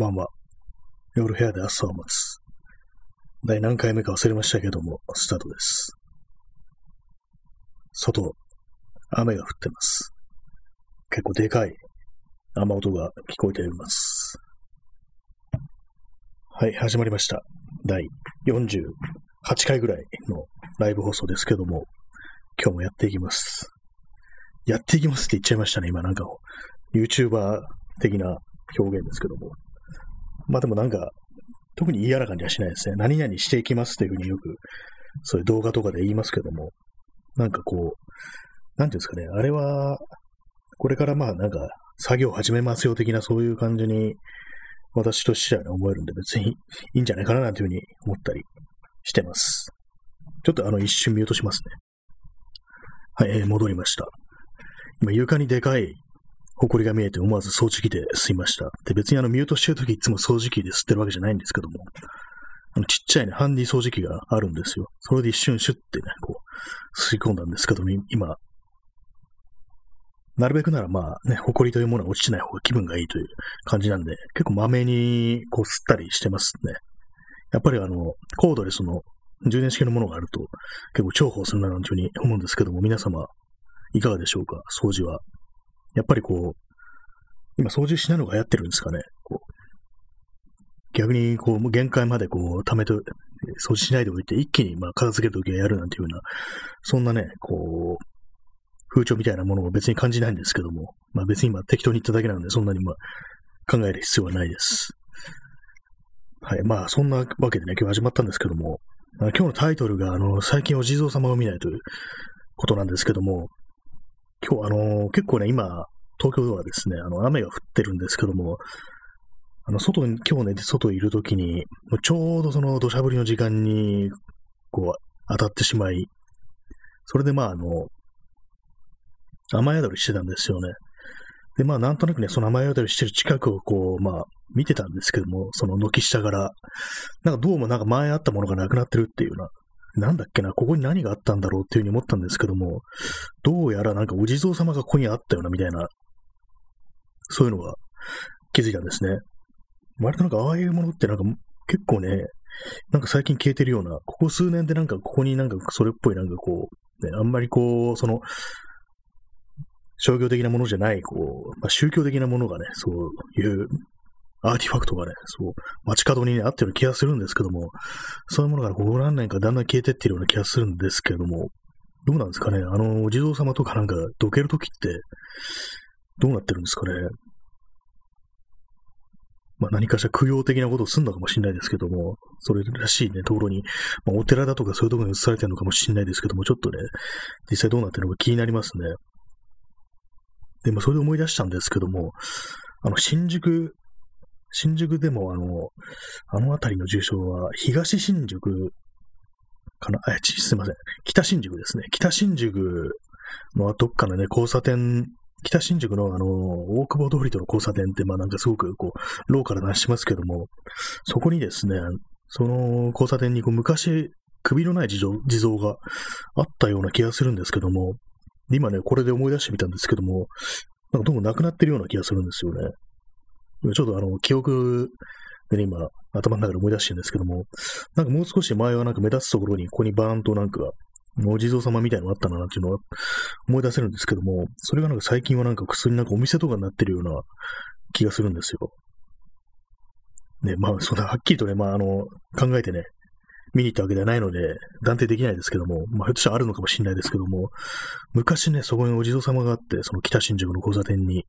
まあまあ、夜部屋で朝を待つ。第何回目か忘れましたけども、スタートです。外、雨が降ってます。結構でかい雨音が聞こえています。はい、始まりました。第48回ぐらいのライブ放送ですけども、今日もやっていきます。やっていきますって言っちゃいましたね、今なんかを、YouTuber 的な表現ですけども。まあでもなんか、特に嫌な感じはしないですね。何々していきますというふうによく、そういう動画とかで言いますけども、なんかこう、なんていうんですかね、あれは、これからまあなんか、作業始めますよ的なそういう感じに、私としては、ね、思えるんで別にいいんじゃないかななんていうふうに思ったりしてます。ちょっとあの一瞬ミュートしますね。はい、えー、戻りました。今床にでかい埃が見えて思わず掃除機で吸いました。で、別にあのミュートしてるときいつも掃除機で吸ってるわけじゃないんですけども、あのちっちゃいね、ハンディ掃除機があるんですよ。それで一瞬シュッてね、こう、吸い込んだんですけども、今、なるべくならまあね、埃というものは落ちない方が気分がいいという感じなんで、結構まめにこう吸ったりしてますね。やっぱりあの、コードレスの充電式のものがあると結構重宝するななんていうふうに思うんですけども、皆様いかがでしょうか？掃除は。やっぱりこう、今掃除しないのが流行ってるんですかね。こう逆に、こう、限界までこう、溜めて、掃除しないでおいて、一気に、まあ、片付けるときはやるなんていうような、そんなね、こう、風潮みたいなものを別に感じないんですけども、まあ別に今適当に言っただけなんで、そんなにまあ、考える必要はないです。はい。まあ、そんなわけでね、今日始まったんですけども、今日のタイトルが、あの、最近お地蔵様を見ないということなんですけども、今日、あのー、結構ね、今、東京ではですね、あの、雨が降ってるんですけども、あの、外に、今日ね、外いるときに、ちょうどその土砂降りの時間に、こう、当たってしまい、それでまあ、あの、雨宿りしてたんですよね。で、まあ、なんとなくね、その雨宿りしてる近くをこう、まあ、見てたんですけども、その軒下から、なんかどうもなんか前あったものがなくなってるっていうようななんだっけな、ここに何があったんだろうっていうふうに思ったんですけども、どうやらなんかお地蔵様がここにあったようなみたいな、そういうのが気づいたんですね。割となんかああいうものってなんか結構ね、なんか最近消えてるような、ここ数年でなんかここになんかそれっぽいなんかこう、ね、あんまりこう、その、商業的なものじゃない、こう、まあ、宗教的なものがね、そういうアーティファクトがね、そう、街角に、ね、あったような気がするんですけども、そういうものがここ何年かだんだん消えてってるような気がするんですけども、どうなんですかね？あの、お地蔵様とかなんかどけるときって、どうなってるんですかね？まあ何かしら供養的なことをするのかもしれないですけども、それらしいね、ところに、まあ、お寺だとかそういうところに移されてるのかもしれないですけども、ちょっとね、実際どうなってるのか気になりますね。でもそれで思い出したんですけども、あの、新宿新宿でもあの、あの辺りの住所は東新宿かな？あ、すいません。北新宿ですね。北新宿のどっかのね、交差点、北新宿のあの、大久保通りとの交差点って、まあなんかすごくこう、ローカルなしますけども、そこにですね、その交差点にこう昔、首のない地蔵地蔵があったような気がするんですけども、今ね、これで思い出してみたんですけども、なんかどうもなくなってるような気がするんですよね。ちょっとあの、記憶でね、今、頭の中で思い出してるんですけども、なんかもう少し前はなんか目立つところに、ここにバーンとなんか、お地蔵様みたいなのがあったな、なんていうのは思い出せるんですけども、それがなんか最近はなんか薬なんかお店とかになってるような気がするんですよ。ね、まあ、そんなはっきりとね、まあ、あの、考えてね、見に行ったわけではないので、断定できないですけども、まあ、ひょっとしたらあるのかもしれないですけども、昔ね、そこにお地蔵様があって、その北新宿の交差点に、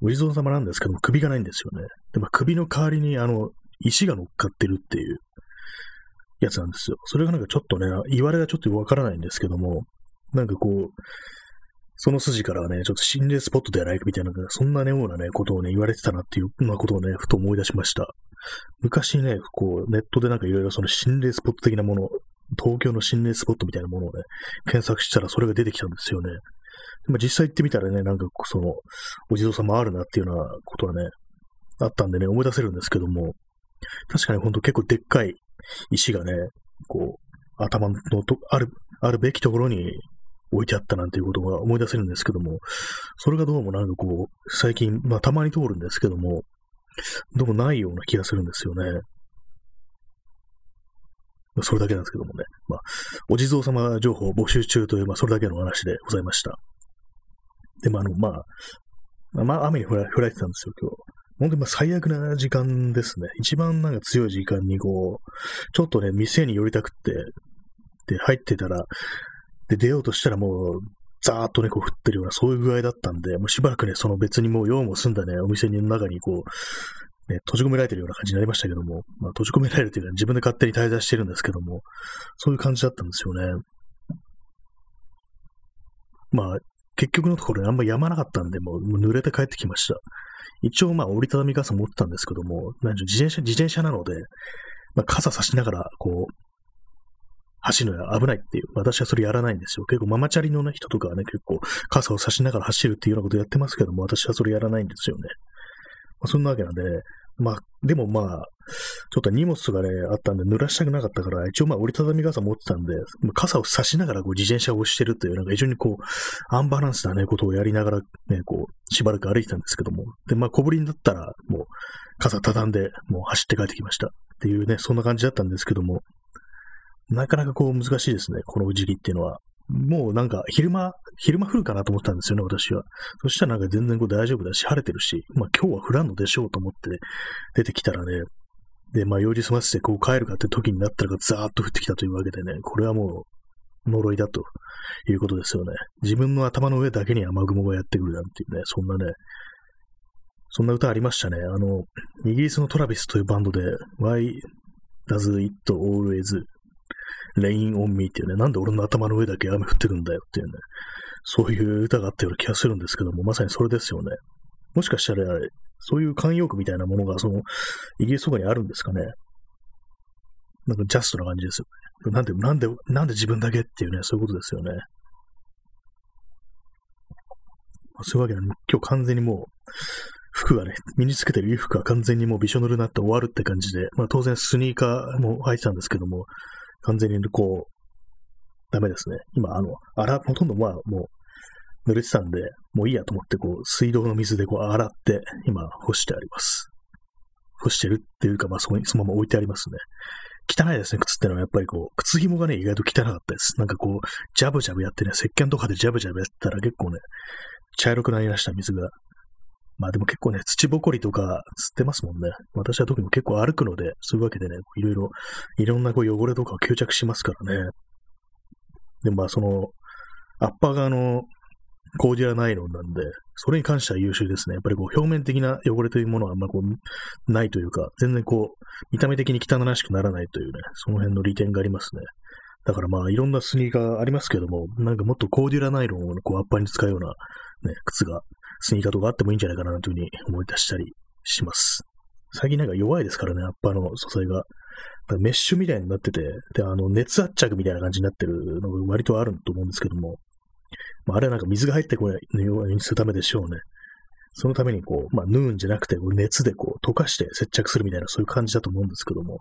お地蔵様なんですけども、首がないんですよね。で、も首の代わりに、あの、石が乗っかってるっていうやつなんですよ。それがなんかちょっとね、言われがちょっとわからないんですけども、なんかこう、その筋からはね、ちょっと心霊スポットではないかみたいな、そんなねようなね、ことをね、言われてたなっていうようなことをね、ふと思い出しました。昔ね、こう、ネットでなんかいろいろその心霊スポット的なもの、東京の心霊スポットみたいなものをね、検索したらそれが出てきたんですよね。まあ、実際行ってみたらね、なんかその、お地蔵様あるなっていうようなことはね、あったんでね、思い出せるんですけども、確かにほんと結構でっかい石がね、こう、頭のと、ある、あるべきところに置いてあったなんていうことが思い出せるんですけども、それがどうもなんかこう、最近、まあたまに通るんですけども、どうもないような気がするんですよね。それだけなんですけどもね。まあ、お地蔵様情報募集中という、まあ、それだけの話でございました。でも、あの、まあ、まあ、雨に降られてたんですよ、今日。本当にまあ最悪な時間ですね。一番なんか強い時間にこう、ちょっとね、店に寄りたくって、で、入ってたら、で、出ようとしたらもう、ザーッとね、こう降ってるような、そういう具合だったんで、もうしばらくね、その別にもう用も済んだね、お店の中にこう、ね、閉じ込められてるような感じになりましたけども、まあ閉じ込められるというか、自分で勝手に滞在してるんですけども、そういう感じだったんですよね。まあ、結局のところ、あんまやまなかったんで、もう濡れて帰ってきました。一応、まあ、折りたたみ傘持ってたんですけども、なん自転車、自転車なので、まあ、傘差しながら、こう、走るのは危ないっていう。私はそれやらないんですよ。結構ママチャリの、ね、人とかはね、結構傘を差しながら走るっていうようなことやってますけども、私はそれやらないんですよね。まあ、そんなわけなんで、まあ、でもまあ、ちょっと荷物がね、あったんで濡らしたくなかったから、一応まあ折りたたみ傘持ってたんで、傘を差しながらこう自転車を押してるという、なんか非常にこう、アンバランスなね、ことをやりながらね、こう、しばらく歩いてたんですけども、で、まあ小ぶりになったら、もう、傘畳んで、もう走って帰ってきました。っていうね、そんな感じだったんですけども、なかなかこう難しいですね、この時期っていうのは。もうなんか昼間、昼間降るかなと思ったんですよね、私は。そしたらなんか全然こう大丈夫だし、晴れてるし、まあ今日は降らんのでしょうと思って出てきたらね、で、まあ用事済ませてこう帰るかって時になったらザーッと降ってきたというわけでね、これはもう呪いだということですよね。自分の頭の上だけに雨雲がやってくるなんていうね、そんなね、そんな歌ありましたね。あの、イギリスのトラビスというバンドで、Why does it always rain on me っていうね、なんで俺の頭の上だけ雨降ってくんだよっていうね、そういう歌があったような気がするんですけども、まさにそれですよね。もしかしたら、そういう慣用句みたいなものが、その、イギリスとかにあるんですかね。なんかジャストな感じですよね。なんで、なんで、なんで自分だけっていうね、そういうことですよね。そういうわけで、今日完全にもう、服がね、身につけてる衣服が完全にもうびしょ濡れになって終わるって感じで、まあ当然スニーカーも履いてたんですけども、完全にこう、ダメですね。今、あの、洗、ほとんどまあもう濡れてたんで、もういいやと思って、こう、水道の水でこう洗って、今、干してあります。干してるっていうか、まあそこにそのまま置いてありますね。汚いですね、靴ってのはやっぱりこう、靴紐がね、意外と汚かったです。なんかこう、ジャブジャブやってね、石鹸とかでジャブジャブやったら結構ね、茶色くなりました、水が。まあでも結構ね、土ぼこりとか吸ってますもんね。私は特に結構歩くので、そういうわけでね、いろいろ、いろんなこう汚れとかを吸着しますからね。でまあその、アッパー側のコーディアナイロンなんで、それに関しては優秀ですね。やっぱりこう表面的な汚れというものはあんまこう、ないというか、全然こう、見た目的に汚らしくならないというね、その辺の利点がありますね。だからまあいろんなスニーカーありますけども、なんかもっとコーディアナイロンをこうアッパーに使うようなね、靴がスニーカーとかあってもいいんじゃないかなというふうに思い出したりします。最近なんか弱いですからね、アッパーの素材が。メッシュみたいになってて、で、あの、熱圧着みたいな感じになってるのが割とあると思うんですけども、まあ、あれはなんか水が入ってこないようにするためでしょうね。そのためにこう、まあ、縫うんじゃなくて、熱でこう、溶かして接着するみたいな、そういう感じだと思うんですけども、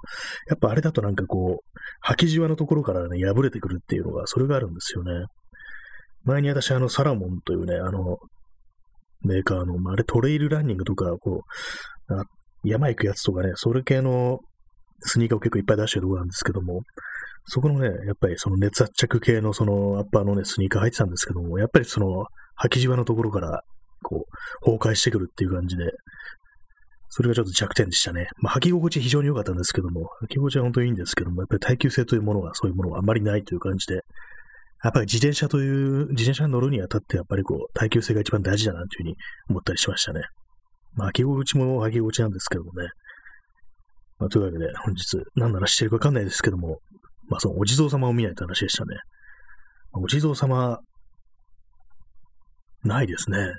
やっぱあれだとなんかこう、履きじわのところからね、破れてくるっていうのが、それがあるんですよね。前に私、あの、サラモンというね、あの、メーカーの、まあ、れトレイルランニングとか、こう、山行くやつとかね、それ系のスニーカーを結構いっぱい出してるところなんですけども、そこのね、やっぱりその熱圧着系のそのアッパーのね、スニーカー入ってたんですけども、やっぱりその履きじわのところから、こう、崩壊してくるっていう感じで、それがちょっと弱点でしたね。まあ、履き心地非常に良かったんですけども、履き心地は本当にいいんですけども、やっぱり耐久性というものが、そういうものがあまりないという感じで、やっぱり自転車という、自転車に乗るにあたってやっぱりこう、耐久性が一番大事だなというふうに思ったりしましたね。まあ、履き心地も履き心地なんですけどもね。まあ、というわけで、本日、何の話してるかわかんないですけども、まあ、そのお地蔵様を見ないと話でしたね。お地蔵様、ないですね。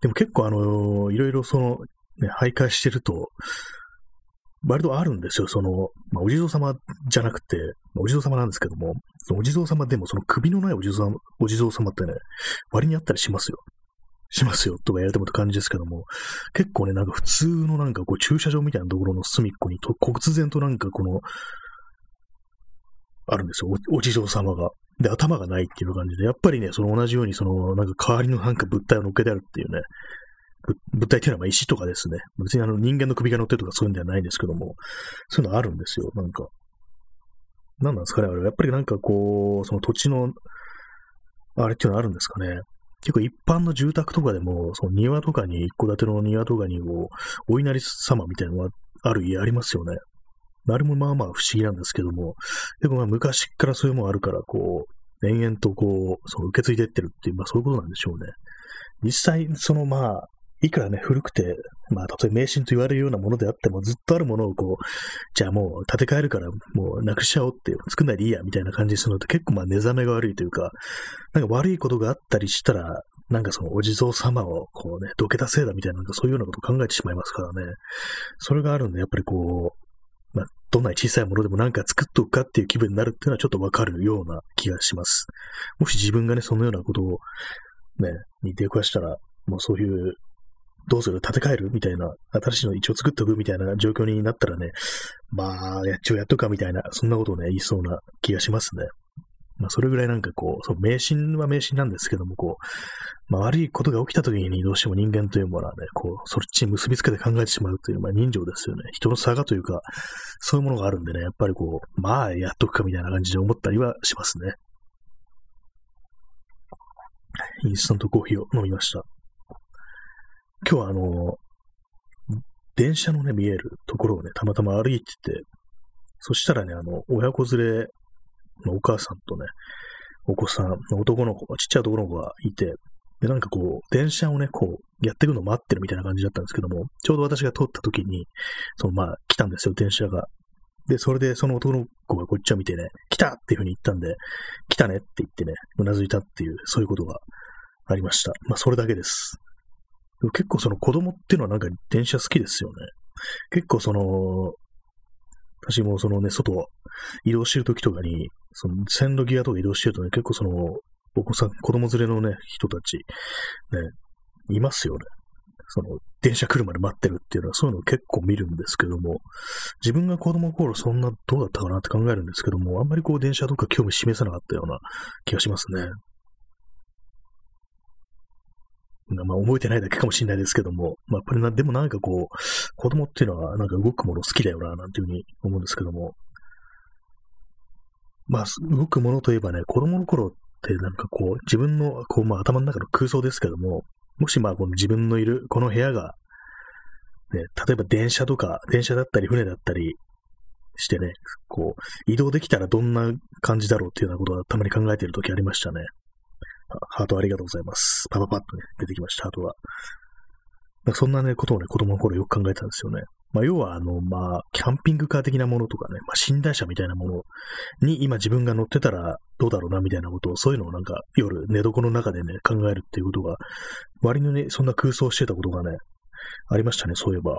でも結構あの、いろいろその、ね、徘徊してると、割とあるんですよ。その、まあ、お地蔵様じゃなくて、お地蔵様なんですけども、お地蔵様でもその首のないお地蔵様お地蔵様ってね、割にあったりしますよ。しますよとかやれてもって感じですけども、結構ね、なんか普通のなんかこう駐車場みたいなところの隅っこにと、忽然となんかこの、あるんですよお、お地蔵様が。で、頭がないっていう感じで、やっぱりね、その同じようにその、なんか代わりのなんか物体を乗っけてあるっていうね、物体っていうのはまあ石とかですね。別にあの人間の首が乗ってるとかそういうんではないんですけども、そういうのあるんですよ、なんか。何なんですかねあれはやっぱりなんかこう、その土地の、あれっていうのはあるんですかね。結構一般の住宅とかでも、その庭とかに、一戸建ての庭とかに、こう、お稲荷様みたいなのがある家ありますよね。あれもまあまあ不思議なんですけども、でもまあ昔からそういうものあるから、こう、延々とこう、その受け継いでってるっていう、まあそういうことなんでしょうね。実際、そのまあ、いくらね、古くて、まあ、例え迷信と言われるようなものであっても、ずっとあるものをこう、じゃあもう建て替えるから、もうなくしちゃおうって、作んないでいいや、みたいな感じにするのって結構まあ寝覚めが悪いというか、なんか悪いことがあったりしたら、なんかそのお地蔵様をこうね、どけたせいだみたいな、なんかそういうようなことを考えてしまいますからね。それがあるんで、やっぱりこう、まあ、どんなに小さいものでもなんか作っとくかっていう気分になるっていうのはちょっとわかるような気がします。もし自分がね、そのようなことをね、に出くわしたら、もうそういうどうする？建て替える？みたいな、新しいの一応作っとくみたいな状況になったらね、まあ、やっちゃうやっとくかみたいな、そんなことをね、言いそうな気がしますね。まあ、それぐらいなんかこう、そう、迷信は迷信なんですけども、こう、まあ、悪いことが起きた時にどうしても人間というものはね、こう、そっちに結びつけて考えてしまうという、まあ、人情ですよね。人の差がというか、そういうものがあるんでね、やっぱりこう、まあ、やっとくかみたいな感じで思ったりはしますね。インスタントコーヒーを飲みました。今日はあの、電車のね、見えるところをね、たまたま歩いてて、そしたらね、あの、親子連れのお母さんとね、お子さん、男の子、ちっちゃい男の子がいて、で、なんかこう、電車をね、こう、やってくのを待ってるみたいな感じだったんですけども、ちょうど私が通った時に、その、まあ、来たんですよ、電車が。で、それで、その男の子がこっちを見てね、来たっていう風に言ったんで、来たねって言ってね、うなずいたっていう、そういうことがありました。まあ、それだけです。結構その子供っていうのはなんか電車好きですよね。結構その、私もそのね、外移動してる時とかに、その線路際とか移動してるとね、結構その、お子さん、子供連れのね、人たち、ね、いますよね。その、電車来るまで待ってるっていうのは、そういうの結構見るんですけども、自分が子供の頃そんなどうだったかなって考えるんですけども、あんまりこう電車とか興味示さなかったような気がしますね。まあ覚えてないだけかもしれないですけども、まあやっぱりな、でもなんかこう、子供っていうのはなんか動くもの好きだよな、なんていうふうに思うんですけども、まあ動くものといえばね、子供の頃ってなんかこう、自分のこう、まあ頭の中の空想ですけども、もしまあこの自分のいるこの部屋が、ね、例えば電車とか、電車だったり船だったりしてね、こう、移動できたらどんな感じだろうっていうようなことはたまに考えている時ありましたね。ハートありがとうございます。パパパッとね、出てきました、ハートは。そんなね、ことをね、子供の頃よく考えたんですよね。まあ、要は、あの、まあ、キャンピングカー的なものとかね、まあ、寝台車みたいなものに今自分が乗ってたらどうだろうな、みたいなことを、そういうのをなんか夜寝床の中でね、考えるっていうことが、割にね、そんな空想してたことがね、ありましたね、そういえば。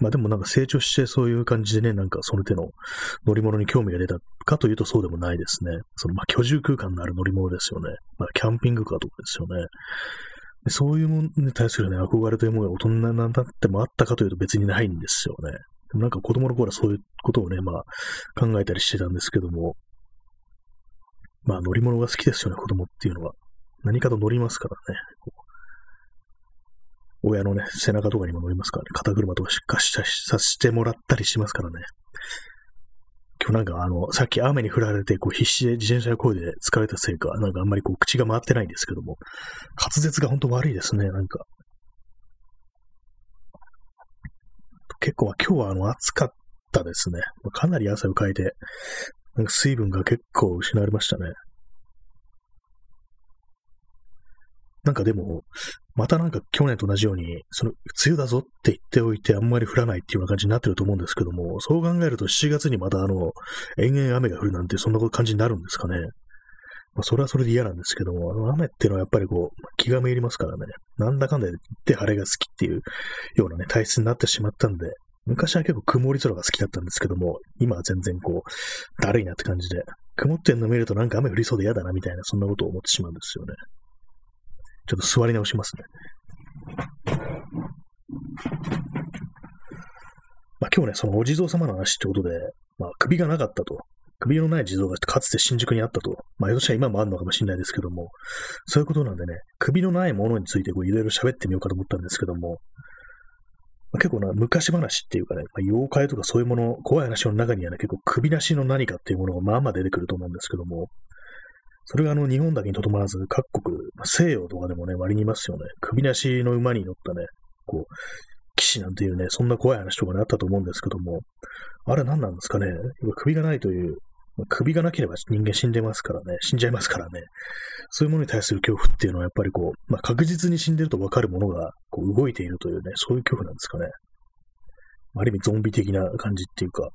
まあでもなんか成長してそういう感じでね、なんかその手の乗り物に興味が出たかというとそうでもないですね。そのまあ居住空間のある乗り物ですよね。まあキャンピングカーとかですよね。そういうものに対するね、憧れというものが大人になってもあったかというと別にないんですよね。でもなんか子供の頃はそういうことをね、まあ考えたりしてたんですけども、まあ乗り物が好きですよね、子供っていうのは。何かと乗りますからね。親のね、背中とかにも乗りますからね、肩車とかしっかりさせてもらったりしますからね。今日なんかあの、さっき雨に降られて、こう必死で自転車の声で疲れたせいか、なんかあんまりこう口が回ってないんですけども、滑舌が本当悪いですね、なんか。結構今日はあの暑かったですね。かなり汗をかいて、なんか水分が結構失われましたね。なんかでも、またなんか去年と同じように、その、梅雨だぞって言っておいてあんまり降らないっていうような感じになってると思うんですけども、そう考えると7月にまたあの、延々雨が降るなんてそんな感じになるんですかね。まあ、それはそれで嫌なんですけども、あの雨っていうのはやっぱりこう、気がめいりますからね。なんだかんだ言って晴れが好きっていうようなね、体質になってしまったんで、昔は結構曇り空が好きだったんですけども、今は全然こう、だるいなって感じで、曇ってんの見るとなんか雨降りそうで嫌だなみたいな、そんなことを思ってしまうんですよね。ちょっと座り直しますね。まあ、今日ね、そのお地蔵様の話ってことで、まあ、首がなかったと首のない地蔵がかつて新宿にあったと。まあ、ひょっとしたら今もあるのかもしれないですけども、そういうことなんでね、首のないものについてこういろいろ喋ってみようかと思ったんですけども、まあ、結構な昔話っていうかね、まあ、妖怪とかそういうもの、怖い話の中にはね、結構首なしの何かっていうものがまあまあ出てくると思うんですけども、それがあの日本だけにとどまらず、各国、西洋とかでもね、割にいますよね。首なしの馬に乗ったね、こう、騎士なんていうね、そんな怖い話とかね、あったと思うんですけども、あれ何なんですかね。首がないという、首がなければ人間死んでますからね、死んじゃいますからね。そういうものに対する恐怖っていうのはやっぱりこう、まあ、確実に死んでるとわかるものがこう動いているというね、そういう恐怖なんですかね。ある意味ゾンビ的な感じっていうか、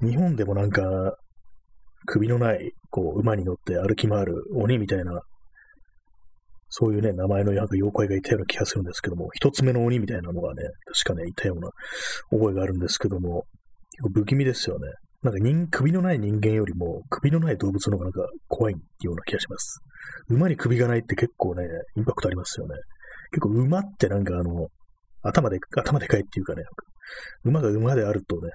日本でもなんか、首のない、こう、馬に乗って歩き回る鬼みたいなそういうね、名前のなんか妖怪がいたような気がするんですけども、一つ目の鬼みたいなのがね、確かね、いたような覚えがあるんですけども、結構不気味ですよね。なんか人、首のない人間よりも、首のない動物の方がなんか怖いような気がします。馬に首がないって結構ね、インパクトありますよね。結構馬ってなんかあの、頭で、頭でかいっていうかね、馬が馬であるとね、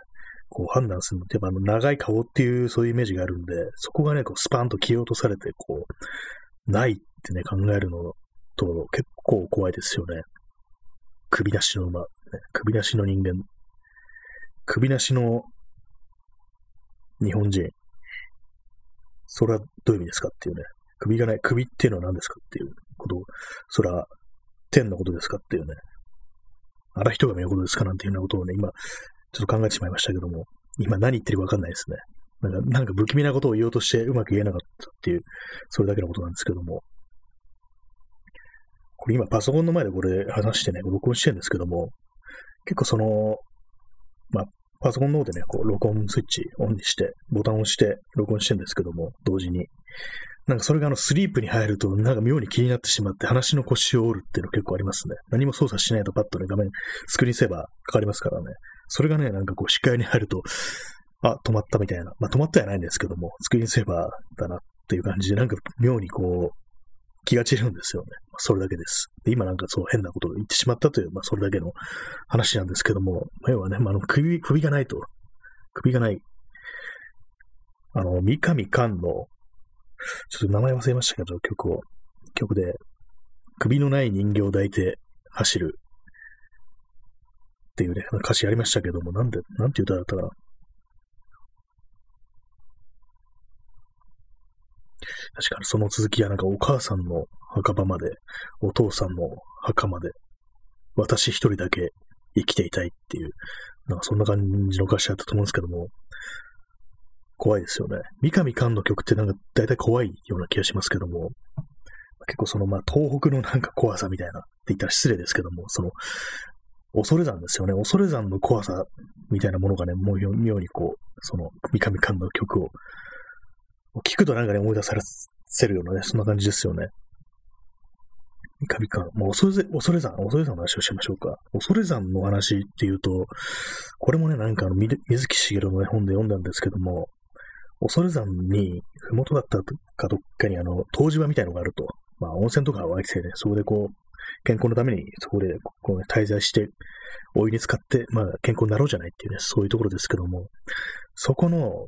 こう判断するのって、やっぱあの長い顔っていうそういうイメージがあるんで、そこがね、こうスパンと切り落とされて、こう、ないってね、考えるのと結構怖いですよね。首なしの馬、ね、首なしの人間、首なしの日本人。それはどういう意味ですかっていうね。首がない、首っていうのは何ですかっていうことを、それは天のことですかっていうね。あら人が見ることですかなんていうようなことをね、今、ちょっと考えてしまいましたけども、今何言ってるかわかんないですね。なんか、なんか不気味なことを言おうとしてうまく言えなかったっていう、それだけのことなんですけども。これ今パソコンの前でこれ話してね、録音してるんですけども、結構その、まあ、パソコンの方でね、こう、録音スイッチオンにして、ボタンを押して録音してるんですけども、同時に。なんかそれがあのスリープに入ると、なんか妙に気になってしまって話の腰を折るっていうの結構ありますね。何も操作しないとパッとね、画面、スクリーンセーバーかかりますからね。それがね、なんかこう視界に入ると、あ、止まったみたいな。まあ止まってはないんですけども、スクリーンセーバーだなっていう感じで、なんか妙にこう、気が散るんですよね。まあ、それだけです。で今なんかそう変なことを言ってしまったという、まあ、それだけの話なんですけども、要はね、まあ、あの首、首がないと。首がない。あの、三上寛の、ちょっと名前忘れましたけど、曲を、曲で、首のない人形を抱いて走るっていうね、歌詞ありましたけども、なんで、なんて歌だったかな。確かにその続きはなんかお母さんの墓場まで、お父さんの墓まで、私一人だけ生きていたいっていう、なんかそんな感じの歌詞だったと思うんですけども、怖いですよね。三上寛の曲ってなんか大体怖いような気がしますけども、結構そのまあ東北のなんか怖さみたいなって言ったら失礼ですけども、その恐山ですよね。恐山の怖さみたいなものがね、もう妙にこう、その三上寛の曲を聞くとなんかね、思い出させるようなね、そんな感じですよね。三上か。もう恐れ、恐れ山、恐れ山の話をしましょうか。恐れ山の話っていうと、これもね、なんかあの、水木しげるの、ね、本で読んだんですけども、恐山に、ふもとだったかどっかにあの、湯治場みたいのがあると。まあ、温泉とか湧いててね、そこでこう、健康のためにそこでこう、ね、滞在して、お湯に使って、まあ、健康になろうじゃないっていうね、そういうところですけども、そこの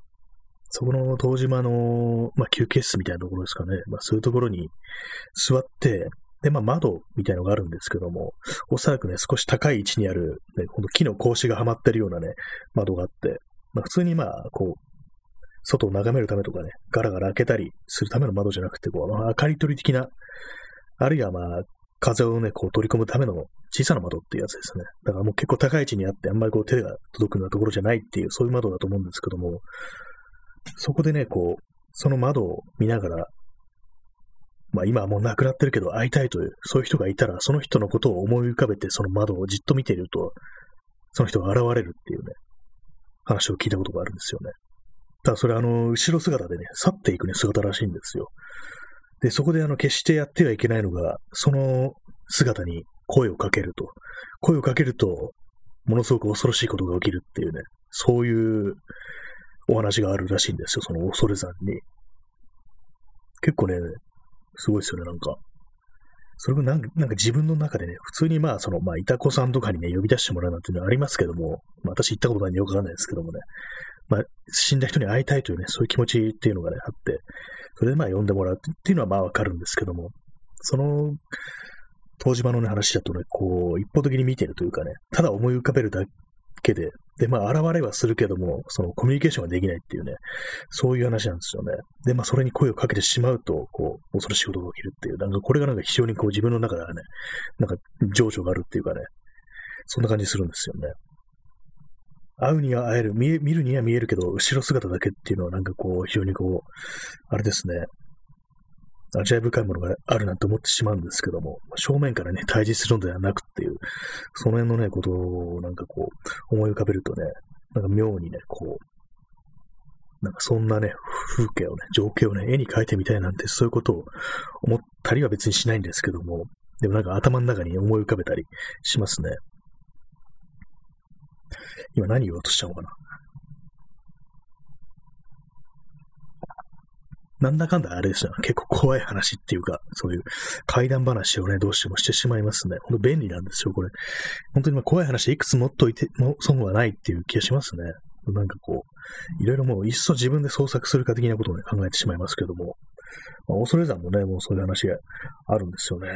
そこの東島の、まあ、休憩室みたいなところですかね。まあ、そういうところに座って、で、まあ、窓みたいのがあるんですけども、おそらくね、少し高い位置にある、ね、ほんと木の格子がはまってるようなね、窓があって、まあ、普通にまあ、こう、外を眺めるためとかね、ガラガラ開けたりするための窓じゃなくて、こう、まあ、明かり取り的な、あるいはまあ、風をね、こう取り込むための小さな窓っていうやつですね。だからもう結構高い位置にあって、あんまりこう手が届くようなところじゃないっていう、そういう窓だと思うんですけども、そこでね、こう、その窓を見ながら、まあ今はもう亡くなってるけど会いたいという、そういう人がいたら、その人のことを思い浮かべてその窓をじっと見ていると、その人が現れるっていうね、話を聞いたことがあるんですよね。ただそれあの、後ろ姿でね、去っていくね、姿らしいんですよ。で、そこであの、決してやってはいけないのが、その姿に声をかけると。声をかけると、ものすごく恐ろしいことが起きるっていうね、そういうお話があるらしいんですよ、その恐れ山に。結構ね、すごいですよね、なんか。それがなんかなんか自分の中でね、普通にまあ、その、まあ、いた子さんとかにね、呼び出してもらうなんていうのはありますけども、まあ、私行ったことないんでよくわかんないですけどもね、まあ、死んだ人に会いたいというね、そういう気持ちっていうのがね、あって、それでまあ呼んでもらうっていうのはまあわかるんですけども、その、東島のね、話だとね、こう、一方的に見てるというかね、ただ思い浮かべるだけで、で、まあ、現れはするけども、そのコミュニケーションができないっていうね、そういう話なんですよね。で、まあ、それに声をかけてしまうと、こう、恐ろしいことが起きるっていう、なんかこれがなんか非常にこう自分の中ではね、なんか情緒があるっていうかね、そんな感じするんですよね。会うには会える、見見るには見えるけど、後ろ姿だけっていうのはなんかこう、非常にこう、あれですね、味わい深いものがあるなんて思ってしまうんですけども、正面からね、対峙するのではなくっていう、その辺のね、ことをなんかこう、思い浮かべるとね、なんか妙にね、こう、なんかそんなね、風景をね、情景をね、絵に描いてみたいなんて、そういうことを思ったりは別にしないんですけども、でもなんか頭の中に思い浮かべたりしますね。今何言おうとしたのかななんだかんだあれですよ。結構怖い話っていうか、そういう怪談話をね、どうしてもしてしまいますね。ほんと便利なんですよ、これ。本当にま怖い話いくつ持っといても損はないっていう気がしますね。なんかこう、いろいろもういっそ自分で創作するか的なことをね、考えてしまいますけども、まあ、恐山もね、もうそういう話があるんですよね。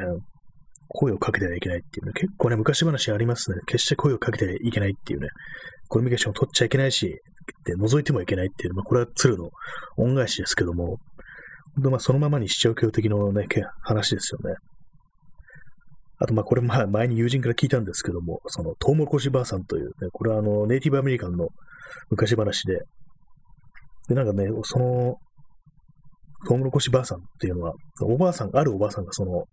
声をかけてはいけないっていうね、結構ね、昔話ありますね。決して声をかけてはいけないっていうね、コミュニケーションを取っちゃいけないし、で覗いてもいけないっていう、まあ、これは鶴の恩返しですけども、本当まあそのままにしちゃう強的のね、話ですよね。あと、まあ、これ、まあ、前に友人から聞いたんですけども、その、トウモロコシばあさんという、ね、これはあの、ネイティブアメリカンの昔話で、で、なんかね、その、トウモロコシばあさんっていうのは、おばあさん、あるおばあさんがその、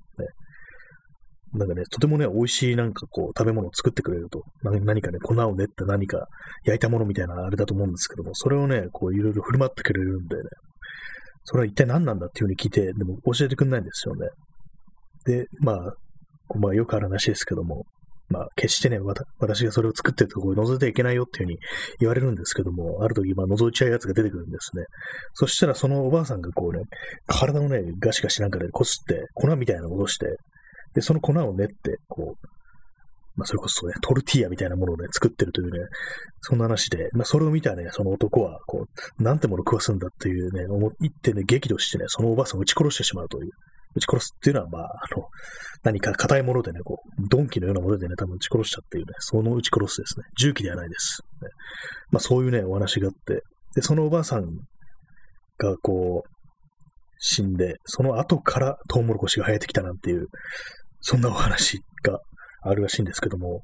なんかね、とてもね、美味しいなんかこう、食べ物を作ってくれると。何かね、粉を練って何か焼いたものみたいなあれだと思うんですけども、それをね、こう、いろいろ振る舞ってくれるんでね、それは一体何なんだっていうふうに聞いて、でも教えてくれないんですよね。で、まあ、まあ、よくある話ですけども、まあ、決してね、私がそれを作ってるところ覗いてはいけないよっていうふうに言われるんですけども、ある時、まあ、覗いちゃうやつが出てくるんですね。そしたら、そのおばあさんがこうね、体のね、ガシガシなんかでこすって、粉みたいなのを落として、で、その粉を練って、こう、まあ、それこそね、トルティーヤみたいなものをね、作ってるというね、そんな話で、まあ、それを見たね、その男は、こう、なんてもの食わすんだっていうね、思ってね、激怒してね、そのおばあさんを撃ち殺してしまうという。撃ち殺すっていうのは、まあ、あの、何か硬いものでね、こう、鈍器のようなものでね、多分撃ち殺したっていうね、その撃ち殺すですね。銃器ではないです。ね、まあ、そういうね、お話があって、で、そのおばあさんが、こう、死んで、その後からトウモロコシが生えてきたなんていう、そんなお話があるらしいんですけども、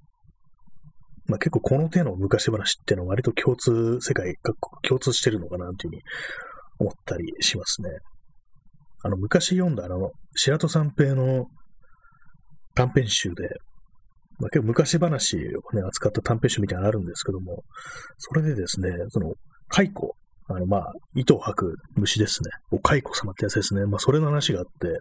まあ結構この手の昔話っていうのは割と共通、世界各国共通してるのかなというふうに思ったりしますね。あの、昔読んだあの、白戸三平の短編集で、まあ、結構昔話をね、扱った短編集みたいなのあるんですけども、それでですね、その、蚕、あの、まあ、糸を吐く虫ですね。お蚕様ってやつですね。まあ、それの話があって、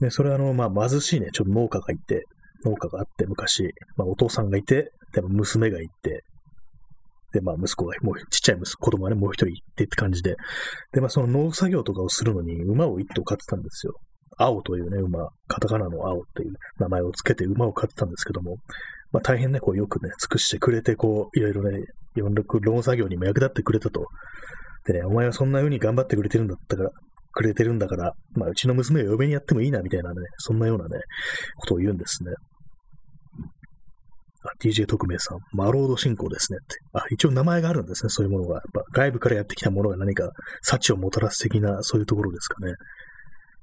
で、それはあの、まあ、貧しいね、ちょっと農家がいて、農家があって昔、まあ、お父さんがいて、でも娘がいて、で、まあ、息子が、もうちっちゃい息子、供がね、もう一人いてって感じで、で、まあ、その農作業とかをするのに、馬を一頭飼ってたんですよ。青というね、馬、カタカナの青っていう名前をつけて馬を飼ってたんですけども、まあ、大変ね、こう、よくね、尽くしてくれて、こう、いろいろね、いろんな農作業にも役立ってくれたと。でね、お前はそんな風に頑張ってくれてるんだったから、くれてるんだから、まあ、うちの娘を嫁にやってもいいな、みたいなね、そんなようなね、ことを言うんですね。あ DJ 特命さん、マロード進行ですねって。あ、一応名前があるんですね、そういうものが。やっぱ外部からやってきたものが何か幸をもたらす的な、そういうところですかね。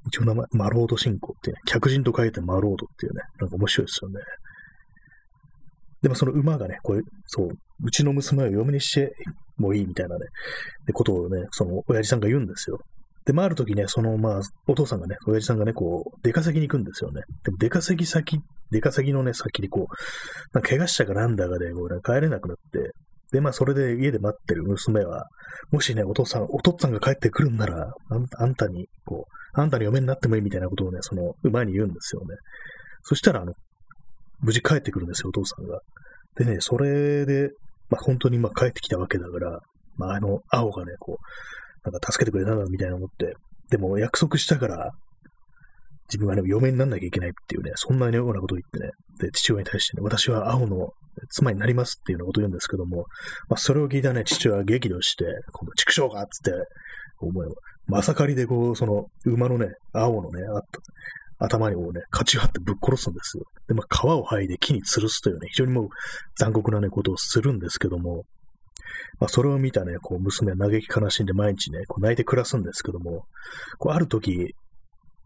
一応名前、マロード進行ってね、客人と書いてマロードっていうね、なんか面白いですよね。でもその馬がね、こういう、そう、うちの娘を嫁にしてもいいみたいなね、ことをね、その親父さんが言うんですよ。で、まあ、ある時ね、その、まあ、お父さんがね、親父さんがね、こう、出稼ぎに行くんですよね。でも、出稼ぎ先、出稼ぎのね、先にこう、なんか怪我したかなんだかで、こう、帰れなくなって、で、まあ、それで家で待ってる娘は、もしね、お父さん、お父さんが帰ってくるんなら、あんたに、こう、あんたに嫁になってもいいみたいなことをね、その、馬に言うんですよね。そしたら、あの、無事帰ってくるんですよ、お父さんが。でね、それで、まあ、本当にまあ帰ってきたわけだから、まあ、あの、青がね、こう、なんか助けてくれたんだみたいな思って、でも約束したから、自分はね、嫁になんなきゃいけないっていうね、そんなようなことを言ってね、で、父親に対してね、私は青の、妻になりますっていうようなことを言うんですけども、まあ、それを聞いたね、父親は激怒して、この畜生がっつって、思えば、まさかりでこう、その、馬のね、青のね、あった、頭にこうね、勝ち張ってぶっ殺すんですよ。で、まあ、皮を剥いで木に吊るすというね、非常にもう残酷なね、ことをするんですけども、まあ、それを見たね、こう、娘は嘆き悲しんで毎日ね、こう泣いて暮らすんですけども、こう、ある時、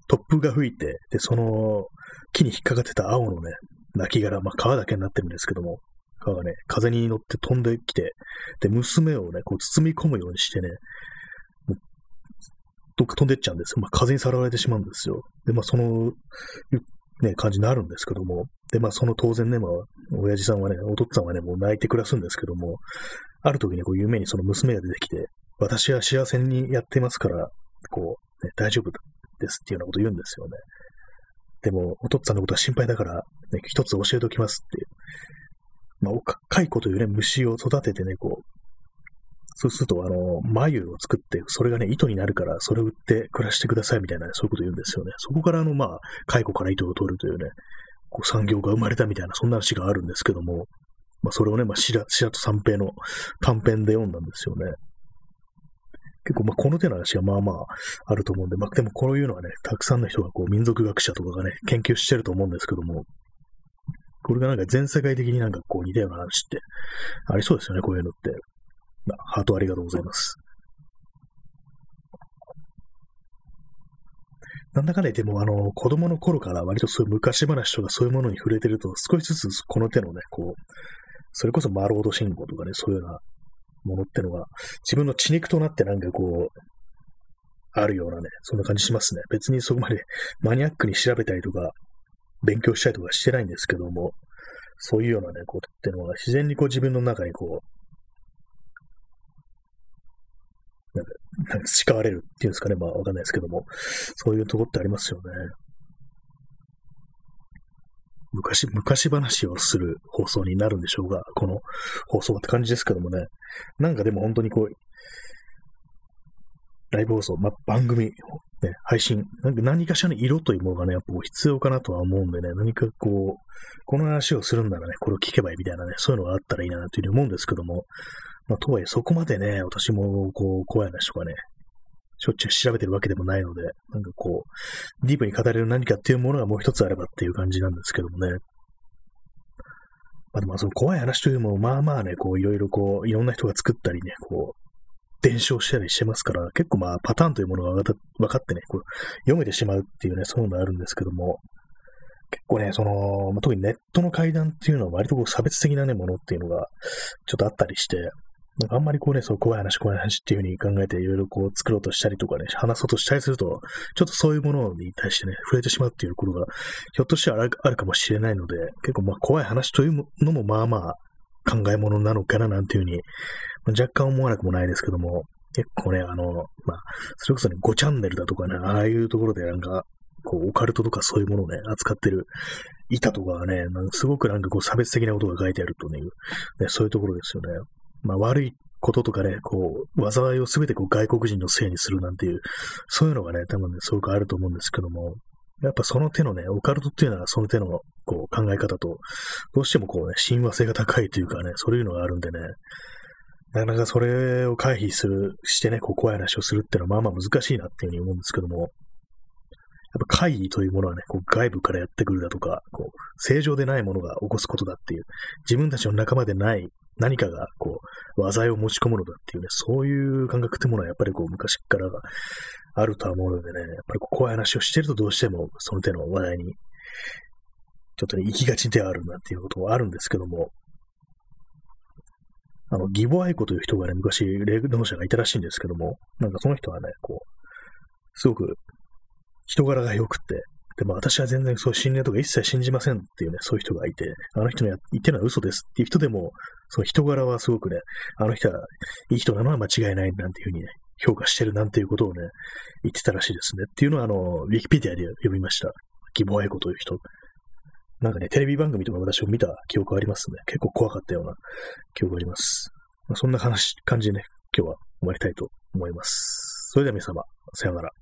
突風が吹いて、で、その木に引っかかってた青のね、亡骸、まあ、皮だけになってるんですけども、皮がね、風に乗って飛んできて、で、娘をね、こう包み込むようにしてね、どっか飛んでっちゃうんですよ。まあ、風にさらわれてしまうんですよ。で、まあ、その、ね、感じになるんですけども、で、まあ、その当然ね、まあ、親父さんはね、お父っつぁんはね、もう泣いて暮らすんですけども、ある時にこう夢にその娘が出てきて、私は幸せにやってますから、こう、ね、大丈夫ですっていうようなこと言うんですよね。でも、お父っつぁんのことは心配だから、ね、一つ教えておきますっていう。まあ、蚕というね、虫を育ててね、こう、そうすると、あの、眉を作って、それがね、糸になるから、それを売って暮らしてくださいみたいな、そういうこと言うんですよね。そこから、あの、まあ、蚕から糸を取るというね、こう産業が生まれたみたいな、そんな話があるんですけども、まあ、それをね、まあ、白白と三平の短編で読んだんですよね。結構、まあ、この手の話がまあまああると思うんで、まあ、でもこういうのはね、たくさんの人がこう、民族学者とかがね、研究してると思うんですけども、これがなんか全世界的になんかこう似たような話ってありそうですよね、こういうのって。まあ、ハートありがとうございます。なんだかね、でも、あの、子供の頃から割とそういう昔話とかそういうものに触れてると、少しずつこの手のね、こう、それこそマロード信号とかね、そういうようなものってのが、自分の血肉となってなんかこう、あるようなね、そんな感じしますね。別にそこまで マニアックに調べたりとか、勉強したりとかしてないんですけども、そういうようなね、ことってのは自然にこう自分の中にこう、なんか、なんか 培われるっていうんですかね。まあわかんないですけども、そういうとこってありますよね。昔、昔話をする放送になるんでしょうが、この放送って感じですけどもね。なんかでも本当にこう、ライブ放送、まあ、番組、ね、配信、なんか何かしらの色というものがね、やっぱ必要かなとは思うんでね、何かこう、この話をするんならね、これを聞けばいいみたいなね、そういうのがあったらいいなというふうに思うんですけども、まあ、とはいえそこまでね、私もこう、怖い話とかね、しょっちゅう調べてるわけでもないので、なんかこう、ディープに語れる何かっていうものがもう一つあればっていう感じなんですけどもね。まあでもその怖い話というのも、まあまあね、こういろいろこう、いろんな人が作ったりね、こう、伝承したりしてますから、結構まあパターンというものが分かってね、こう読めてしまうっていうね、そういうのがあるんですけども、結構ね、その、特にネットの階段っていうのは割とこう差別的なね、ものっていうのがちょっとあったりして、なんかあんまりこうね、そう怖い話、怖い話っていう風に考えていろいろこう作ろうとしたりとかね、話そうとしたりすると、ちょっとそういうものに対してね、触れてしまうっていうことが、ひょっとしたらあるかもしれないので、結構まあ怖い話というのもまあまあ考え物なのかななんていう風に、まあ、若干思わなくもないですけども、結構ね、あの、まあ、それこそね、5チャンネルだとかね、ああいうところでなんか、こう、オカルトとかそういうものをね、扱ってる板とかはね、なんかすごくなんかこう差別的なことが書いてあるという、ね、そういうところですよね。まあ悪いこととかね、こう、災いをすべてこう外国人のせいにするなんていう、そういうのがね、多分ね、すごくあると思うんですけども、やっぱその手のね、オカルトっていうのはその手のこう考え方と、どうしてもこうね、親和性が高いというかね、そういうのがあるんでね、なかなかそれを回避する、してね、こう怖い話をするっていうのはまあまあ難しいなっていうふうに思うんですけども、やっぱ会議というものはね、こう外部からやってくるだとか、こう、正常でないものが起こすことだっていう、自分たちの仲間でない何かが、こう、災いを持ち込むのだっていうね、そういう感覚ってものはやっぱりこう、昔からがあるとは思うのでね、やっぱりこう怖い話をしてるとどうしても、その手の話題に、ちょっとね、行きがちではあるなんていうことはあるんですけども、あの、義母愛子という人がね、昔、霊能者がいたらしいんですけども、なんかその人はね、こう、すごく人柄が良くて、でも私は全然そういう心霊とか一切信じませんっていうね、そういう人がいて、あの人の言ってるのは嘘ですっていう人でも、その人柄はすごくね、あの人はいい人なのは間違いないなんていうふうにね、評価してるなんていうことをね、言ってたらしいですね。っていうのは、あの、ウィキペディアで読みました。義母愛子という人。なんかね、テレビ番組とか私を見た記憶ありますね。結構怖かったような記憶があります。まあ、そんな話、感じでね、今日は終わりたいと思います。それでは皆様、さようなら。